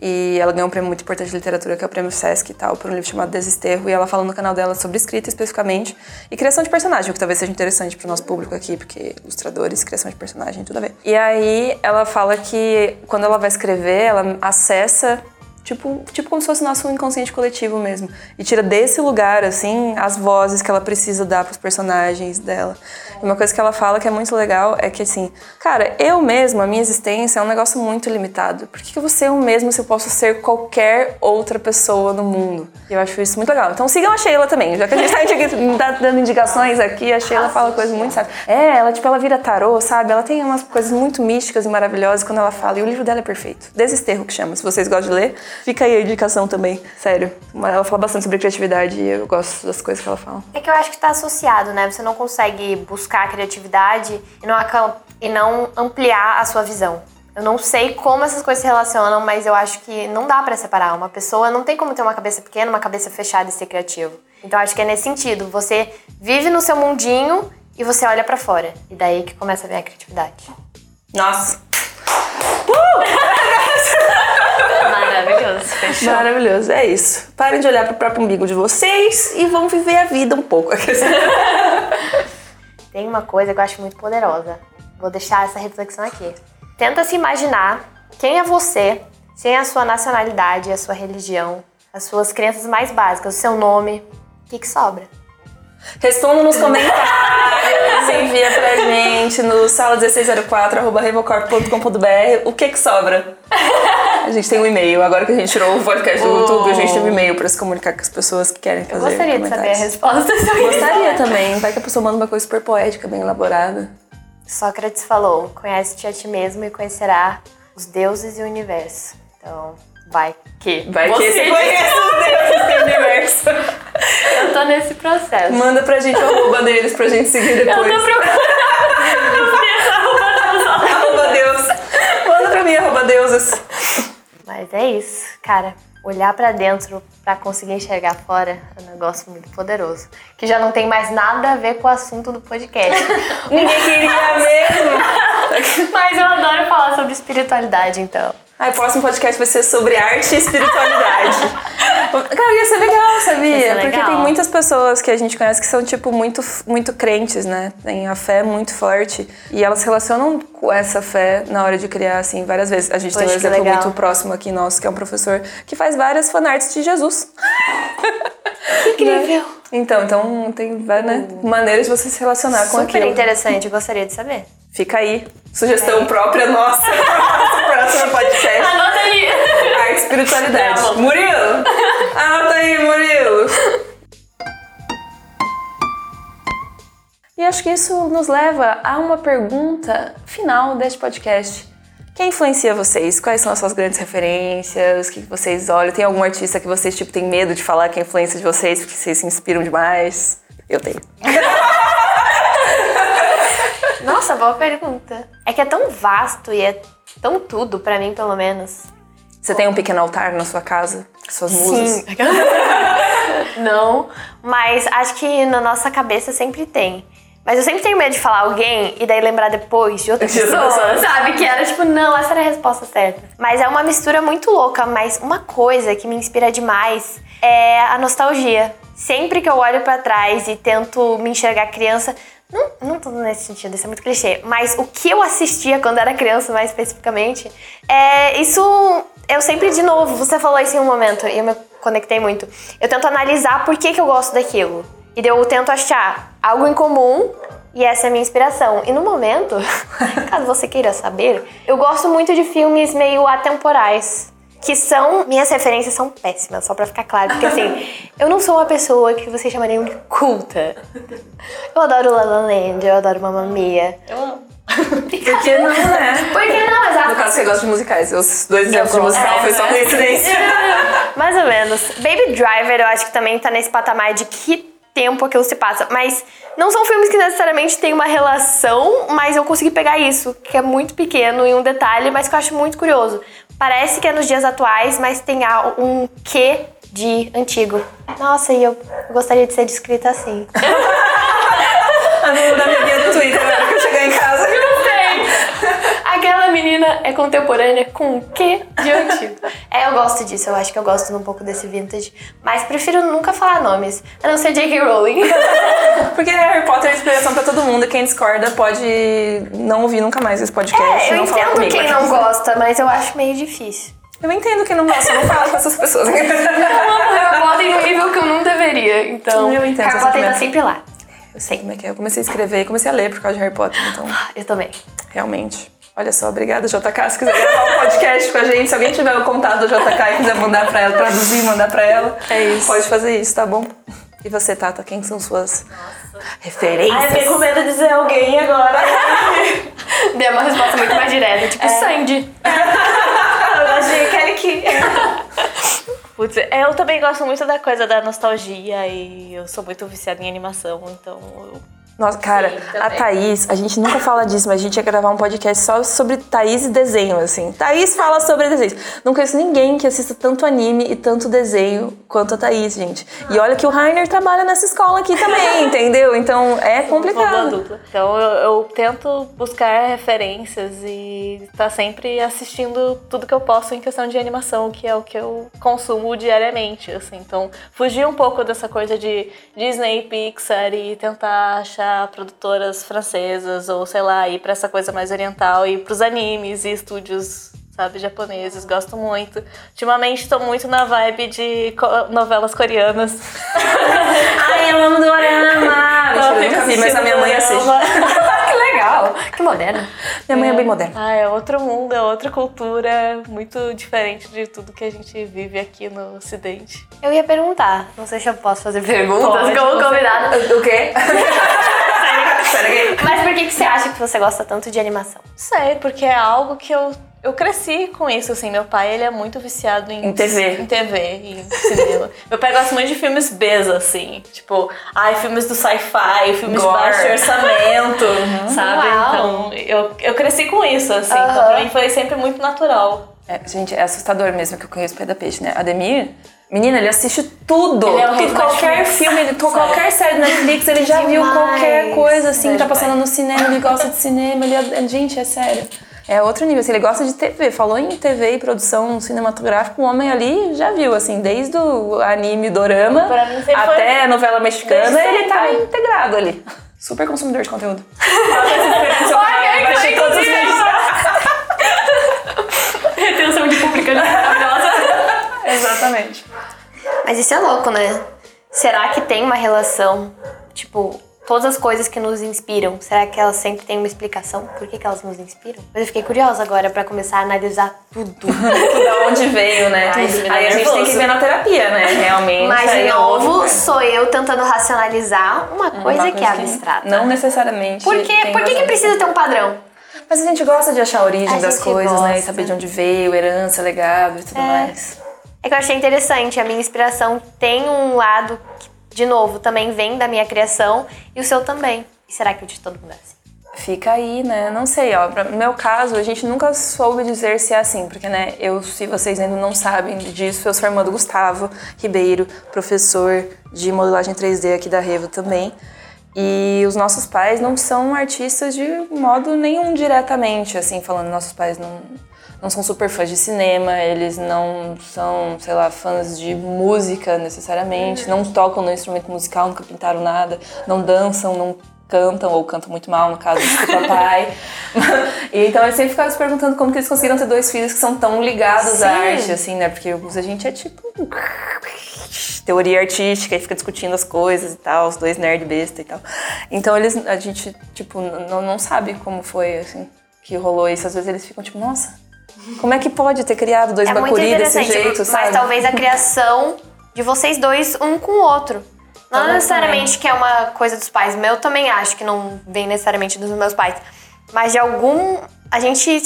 E ela ganhou um prêmio muito importante de literatura, que é o prêmio Sesc e tal, por um livro chamado Desesterro. E ela fala no canal dela sobre escrita especificamente e criação de personagem, o que talvez seja interessante pro nosso público aqui, porque ilustradores, criação de personagem, tudo a ver. E aí ela fala que quando ela vai escrever, ela acessa Tipo, tipo como se fosse nosso inconsciente coletivo mesmo. E tira desse lugar, assim, as vozes que ela precisa dar pros personagens dela. E uma coisa que ela fala que é muito legal é que, assim, cara, eu mesma, a minha existência é um negócio muito limitado. Por que, que eu vou ser eu mesma se eu posso ser qualquer outra pessoa no mundo? Eu acho isso muito legal. Então sigam a Sheila também. Já que a gente tá <laughs> tá dando indicações aqui, a Sheila fala coisas muito sábias. É, ela, tipo, ela vira tarô, sabe? Ela tem umas coisas muito místicas e maravilhosas quando ela fala. E o livro dela é perfeito. Desesterro que chama. Se vocês gostam de ler, fica aí a indicação também. Sério. Ela fala bastante sobre criatividade e eu gosto das coisas que ela fala. É que eu acho que tá associado, né? Você não consegue buscar a criatividade e não, acam- e não ampliar a sua visão. Eu não sei como essas coisas se relacionam, mas eu acho que não dá pra separar. Uma pessoa não tem como ter uma cabeça pequena, uma cabeça fechada e ser criativo. Então eu acho que é nesse sentido. Você vive no seu mundinho e você olha pra fora. E daí que começa a vir a criatividade. Nossa! <laughs> Maravilhoso. Fechou. Maravilhoso, é isso. Parem de olhar pro próprio umbigo de vocês e vão viver a vida um pouco. <laughs> Tem uma coisa que eu acho muito poderosa. Vou deixar essa reflexão aqui. Tenta se imaginar quem é você, sem a sua nacionalidade, a sua religião, as suas crenças mais básicas, o seu nome. O que, que sobra? Responda nos <laughs> comentários, envia pra gente no sala1604.revocorp.com.br o que que sobra. A gente tem um e-mail, agora que a gente tirou o podcast do YouTube, a gente tem um e-mail pra se comunicar com as pessoas que querem Eu fazer gostaria de saber a resposta. Gostaria também, vai que a pessoa manda uma coisa super poética, bem elaborada. Sócrates falou: conhece-te a ti mesmo e conhecerá os deuses e o universo. Então, vai que. Vai que Você você conhece <laughs> os deuses do universo. Eu tô nesse processo. Manda pra gente o arroba deles pra gente seguir Eu depois. tô procurando. Eu vi essa roupa arroba Deus. Manda pra mim, arroba deuses. Mas é isso, cara. Olhar pra dentro pra conseguir enxergar fora é um negócio muito poderoso. Que já não tem mais nada a ver com o assunto do podcast. <laughs> Ninguém queria mesmo. Mas eu adoro falar sobre espiritualidade, então. Aí, o próximo podcast vai ser sobre arte e espiritualidade. <laughs> Cara, ia ser legal, sabia? Ia ser Porque legal. tem muitas pessoas que a gente conhece que são, tipo, muito, muito crentes, né? Tem a fé muito forte. E elas se relacionam com essa fé na hora de criar, assim, várias vezes. A gente tem um Poxa, exemplo muito próximo aqui nosso, que é um professor que faz várias fanarts de Jesus. <laughs> Incrível. Então, então tem várias né, maneiras de você se relacionar com Super aquilo. interessante, eu gostaria de saber. Fica aí. Sugestão própria nossa <laughs> para o próximo podcast. Anota aí. Arte e espiritualidade. Tá bom. Murilo! Anota aí, Murilo! E acho que isso nos leva a uma pergunta final deste podcast. Quem influencia vocês? Quais são as suas grandes referências? O que que vocês olham? Tem algum artista que vocês tipo, têm medo de falar que é influência de vocês porque vocês se inspiram demais? Eu tenho. <laughs> Nossa, boa pergunta. É que é tão vasto e é tão tudo, pra mim, pelo menos. Você tem um pequeno altar na sua casa? Suas musas? Sim. <laughs> Não, mas acho que na nossa cabeça sempre tem. Mas eu sempre tenho medo de falar alguém e daí lembrar depois de outra <laughs> pessoa, sabe? Que era tipo, não, essa era a resposta certa. Mas é uma mistura muito louca, mas uma coisa que me inspira demais é a nostalgia. Sempre que eu olho pra trás e tento me enxergar criança, não, não tô nesse sentido, isso é muito clichê, mas o que eu assistia quando era criança, mais especificamente, é isso eu sempre, de novo, você falou isso em um momento e eu me conectei muito. Eu tento analisar por que, que eu gosto daquilo. E eu tento achar algo em comum e essa é a minha inspiração. E no momento, <laughs> caso você queira saber, eu gosto muito de filmes meio atemporais. Que são. Minhas referências são péssimas, só pra ficar claro. Porque assim, <laughs> eu não sou uma pessoa que vocês chamariam de culta. Eu adoro La La Land, eu adoro Mamma Mia. Eu amo. Por que não, né? <laughs> Por que não? Exato. No caso, você gosta de musicais. Os dois exemplos de musical É, foi só né? coincidência. <laughs> Mais ou menos. Baby Driver, eu acho que também tá nesse patamar de que tempo aquilo se passa. Mas não são filmes que necessariamente têm uma relação, mas eu consegui pegar isso, que é muito pequeno e um detalhe, mas que eu acho muito curioso. Parece que é nos dias atuais, mas tem um quê de antigo. Nossa, e eu gostaria de ser descrita assim. <laughs> A minha do Twitter, menina é contemporânea com o quê de antigo? É, eu gosto disso, eu acho que eu gosto um pouco desse vintage. Mas prefiro nunca falar nomes, a não ser J.K. Rowling. <laughs> Porque Harry Potter é inspiração pra todo mundo. Quem discorda pode não ouvir nunca mais esse podcast. É, eu não entendo comigo. quem não gosta, mas eu acho meio difícil. Eu entendo quem não gosta, eu não falo com essas pessoas. <laughs> Eu amo Harry Potter em um nível que eu não deveria, então Eu entendo Harry Potter tá sempre lá. Eu sei como é que é. Eu comecei a escrever e comecei a ler por causa de Harry Potter, então, Eu também. realmente. Olha só, obrigada, JK. Se quiser gravar um podcast com a gente, se alguém tiver o contato da JK e quiser mandar pra ela, traduzir, mandar pra ela, É isso. pode fazer isso, tá bom? E você, Tata, quem são suas referências? Ai, eu fiquei com medo de dizer alguém agora. <laughs> Deu uma resposta muito mais direta, tipo Sandy. <laughs> Eu achei Kelly Key. Putz, é, eu também gosto muito da coisa da nostalgia e eu sou muito viciada em animação, então eu Nossa, cara, Sim, a. Thaís, a gente nunca fala disso, mas a gente ia gravar um podcast só sobre Thaís e desenho, assim. Thaís fala sobre desenhos. Não conheço ninguém que assista tanto anime e tanto desenho quanto a Thaís, gente. E olha que o Rainer trabalha nessa escola aqui também, <laughs> entendeu? Então é complicado. Então eu, eu tento buscar referências e estar sempre assistindo tudo que eu posso em questão de animação, que é o que eu consumo diariamente, assim. Então fugir um pouco dessa coisa de Disney, Pixar e tentar achar produtoras francesas ou sei lá, ir pra essa coisa mais oriental e pros animes e estúdios sabe, japoneses, gosto muito. Ultimamente tô muito na vibe de co- novelas coreanas. <laughs> Ai, eu amo Dorama! <laughs> Eu eu nunca vi, mas a minha mãe assiste. Que moderno. Minha mãe é bem moderna. Ah, é outro mundo, é outra cultura, muito diferente de tudo que a gente vive aqui no Ocidente. Eu ia perguntar, não sei se eu posso fazer perguntas Pode, como convidada. O quê? <laughs> Mas por que, que você acha que você gosta tanto de animação? Sei, porque é algo que eu, eu cresci com isso, assim. Meu pai, ele é muito viciado em... Em TV. Em TV e em cinema. <laughs> Meu pai gosta muito de filmes Bs, assim. Tipo, ai, filmes do sci-fi, filmes Gore. de baixo orçamento, <laughs> sabe? Uau. Então, eu, eu cresci com isso, assim. Então, Aham. pra mim foi sempre muito natural. É, gente, é assustador mesmo que eu conheço o Pé da Peixe, né? Ademir, menina, ele assiste tudo. Ele é do qualquer Netflix. filme, ele, qualquer série do Netflix, ele já viu Demais. qualquer coisa assim que tá passando no cinema, ele gosta de cinema, ele é- gente, é sério. É outro nível, assim, ele gosta de TV. Falou em TV e produção cinematográfica, o homem ali já viu, assim, desde o anime, dorama, mim até a novela mexicana, ele tá sempre. integrado ali. Super consumidor de conteúdo. <laughs> Olha, todos os. <laughs> Retenção de público é maravilhosa. <laughs> Exatamente. Mas isso é louco, né? Será que tem uma relação, tipo, todas as coisas que nos inspiram, será que elas sempre têm uma explicação? Por que, que elas nos inspiram? Mas eu fiquei curiosa agora pra começar a analisar tudo. <laughs> da onde veio, né? Ai, aí a gente tem que ver na terapia, né? Realmente. Mas, de é novo, outro- sou eu tentando racionalizar uma coisa, uma que é abstrata. Não necessariamente. Por, quê? tem Por que, que precisa ter um padrão? Mas a gente gosta de achar a origem A das coisas, né? E gosta. saber de onde veio, herança, legado e tudo mais. É que eu achei interessante, a minha inspiração tem um lado que, de novo, também vem da minha criação e o seu também. E será que o de todo mundo é assim? Fica aí, né? Não sei, ó. No meu caso, a gente nunca soube dizer se é assim, porque, né, eu, se vocês ainda não sabem disso, eu sou irmã do Gustavo Ribeiro, professor de modelagem 3D aqui da Revo também. E os nossos pais não são artistas de modo nenhum diretamente, assim, falando, nossos pais não, não são super fãs de cinema, eles não são, sei lá, fãs de música necessariamente, não tocam no instrumento musical, nunca pintaram nada, não dançam, não cantam ou cantam muito mal, no caso do papai. e <laughs> então eu sempre ficava se perguntando como que eles conseguiram ter dois filhos que são tão ligados à Sim. arte, assim, né? Porque a gente é tipo teoria artística e fica discutindo as coisas e tal, os dois nerd besta e tal. Então eles, a gente, tipo, não, não sabe como foi, assim, que rolou isso. Às vezes eles ficam tipo, nossa, como é que pode ter criado dois É bacuri desse jeito, mas sabe? talvez a criação de vocês dois um com o outro. Não Também. necessariamente que é uma coisa dos pais. Eu também acho que não vem necessariamente dos meus pais. Mas de algum. A gente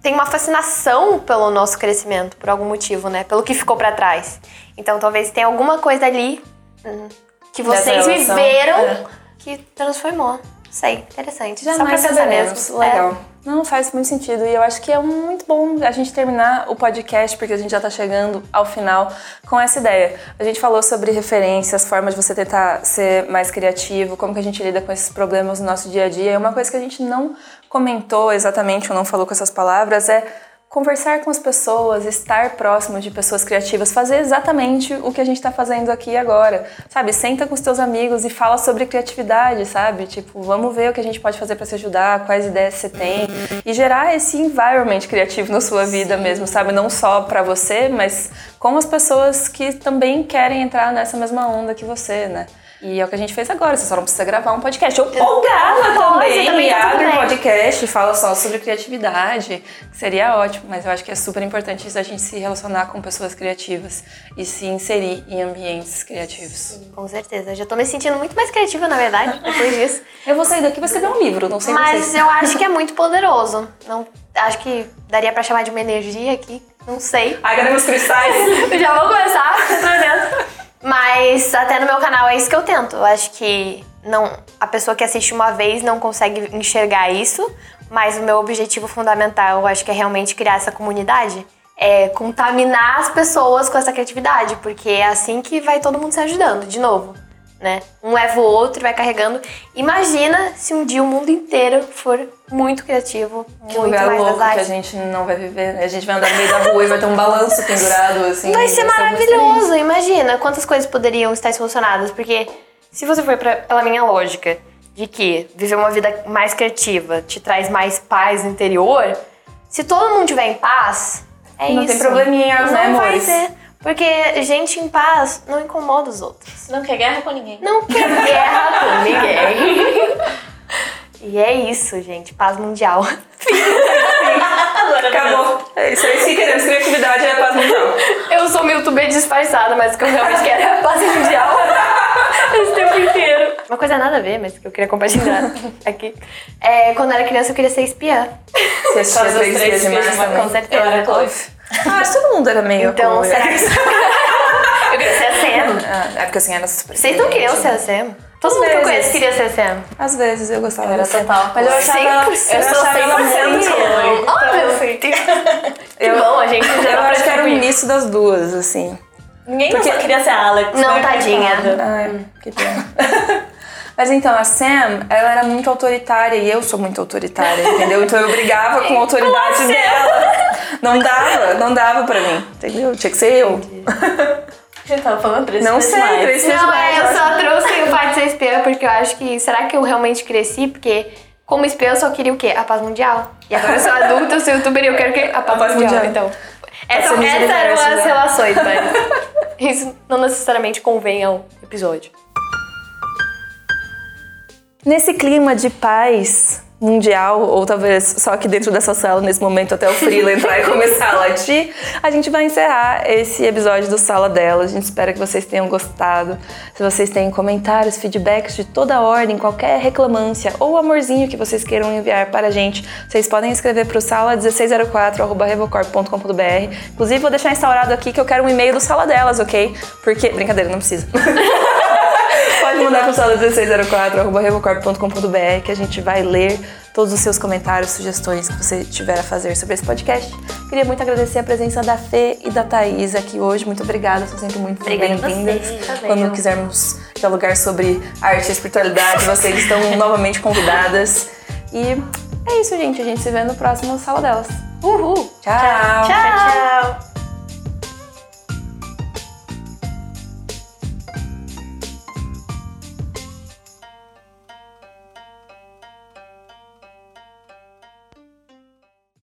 tem uma fascinação pelo nosso crescimento, por algum motivo, né? Pelo que ficou pra trás. Então talvez tenha alguma coisa ali. hum, que vocês viveram É. que transformou. Sei, interessante. Só Jamais pra pensar saberemos. mesmo. É. Legal. Não faz muito sentido. E eu acho que é muito bom a gente terminar o podcast, porque a gente já tá chegando ao final com essa ideia. A gente falou sobre referências, formas de você tentar ser mais criativo, como que a gente lida com esses problemas no nosso dia a dia. E uma coisa que a gente não comentou exatamente ou não falou com essas palavras é conversar com as pessoas, estar próximo de pessoas criativas, fazer exatamente o que a gente está fazendo aqui agora, sabe? Senta com os teus amigos e fala sobre criatividade, sabe? Tipo, vamos ver o que a gente pode fazer para se ajudar, quais ideias você tem e gerar esse environment criativo na sua vida mesmo, sabe? Não só para você, mas com as pessoas que também querem entrar nessa mesma onda que você, né? E é o que a gente fez agora, você só não precisa gravar um podcast. Ou, ou grava também, também e abre um podcast e fala só sobre criatividade, que seria ótimo, mas eu acho que é super importante a gente se relacionar com pessoas criativas e se inserir em ambientes criativos. Com certeza. Já tô me sentindo muito mais criativa, na verdade, depois disso. <laughs> Eu vou sair daqui e vou escrever um livro, não sei Mas vocês. eu acho que é muito poderoso. Não, acho que daria pra chamar de uma energia aqui. Não sei. Meus cristais? <laughs> Eu já vou começar. <laughs> Mas até no meu canal é isso que eu tento. Eu acho que não, a pessoa que assiste uma vez não consegue enxergar isso, mas o meu objetivo fundamental, eu acho que é realmente criar essa comunidade. É contaminar as pessoas com essa criatividade, porque é assim que vai todo mundo se ajudando, de novo. Né? Um leva o outro e vai carregando. Imagina se um dia o mundo inteiro for muito criativo, Que muito lugar mais louco que a gente não vai viver. né? A gente vai andar no meio da rua e vai ter um balanço <laughs> pendurado, assim. Vai ser maravilhoso, imagina quantas coisas poderiam estar solucionadas, porque se você for pra, pela minha lógica de que viver uma vida mais criativa te traz mais paz interior, se todo mundo tiver em paz, é Não isso. tem probleminhas, não né, vai amores? ter, porque gente em paz não incomoda os outros. Não quer guerra com ninguém. Não quer guerra <laughs> com ninguém. E é isso, gente, paz mundial. <laughs> Acabou. É isso aí, se queremos criatividade é paz mundial. Eu sou uma youtuber disfarçada, mas o que eu realmente quero é a paz mundial. <laughs> Esse tempo inteiro. Uma coisa nada a ver, mas que eu queria compartilhar aqui. É, quando eu era criança, eu queria ser espiã. Você assistia três dias demais também. com certeza. Eu era. Ah, mas todo mundo era meio Então, Chloe. será que... <laughs> eu queria ser a Sam. Ah, é porque assim, era super Vocês não queriam ser a Sam? Todo Às mundo que eu vezes. conheço queria ser a Sam. Às vezes eu gostava Eu era total Mas eu achava ela, <laughs> eu 100%. achava ela Eu sou muito 100% Chloe. Oh, meu Deus. Que bom, a gente já Eu acho que era distribuir. misto das duas, assim. Ninguém Porque- queria ser a Alex. Não, tadinha. Ai, que pena. <laughs> Mas então, a Sam, ela era muito autoritária e eu sou muito autoritária, entendeu? Então eu brigava com a autoridade dela. Não dava, não dava pra mim, entendeu? Tinha que ser eu. A gente tava falando três Não sei, mais. três vezes Não, mais. é, eu só trouxe o fato de ser espiã porque eu acho que. Será que eu realmente cresci? Porque, como espiã, eu só queria o quê? A paz mundial. E agora eu sou adulta, eu sou youtuber e eu quero o quê? A paz, paz mundial. mundial. Então. Essa, essas eram as relações, mas. <laughs> Isso não necessariamente convém ao episódio. Nesse clima de paz mundial, ou talvez só aqui dentro dessa sala nesse momento até o Frila entrar e começar a latir, a gente vai encerrar esse episódio do Sala Dela. A gente espera que vocês tenham gostado. Se vocês têm comentários, feedbacks de toda ordem, qualquer reclamância ou amorzinho que vocês queiram enviar para a gente, vocês podem escrever para o sala1604@revocorp.com.br. Inclusive vou deixar instaurado aqui que eu quero um e-mail do Sala Delas, ok? Porque brincadeira, não precisa. <laughs> Pode mandar para o sala1604.revocorp.com.br que a gente vai ler todos os seus comentários, sugestões que você tiver a fazer sobre esse podcast. Queria muito agradecer a presença da Fê e da Thaís aqui hoje. Muito obrigada, são sempre muito bem-vindas. tá Quando quisermos dialogar sobre arte e espiritualidade, vocês estão <laughs> novamente convidadas. E é isso, gente. A gente se vê no próximo Sala Delas. Uhul! Tchau! Tchau! tchau.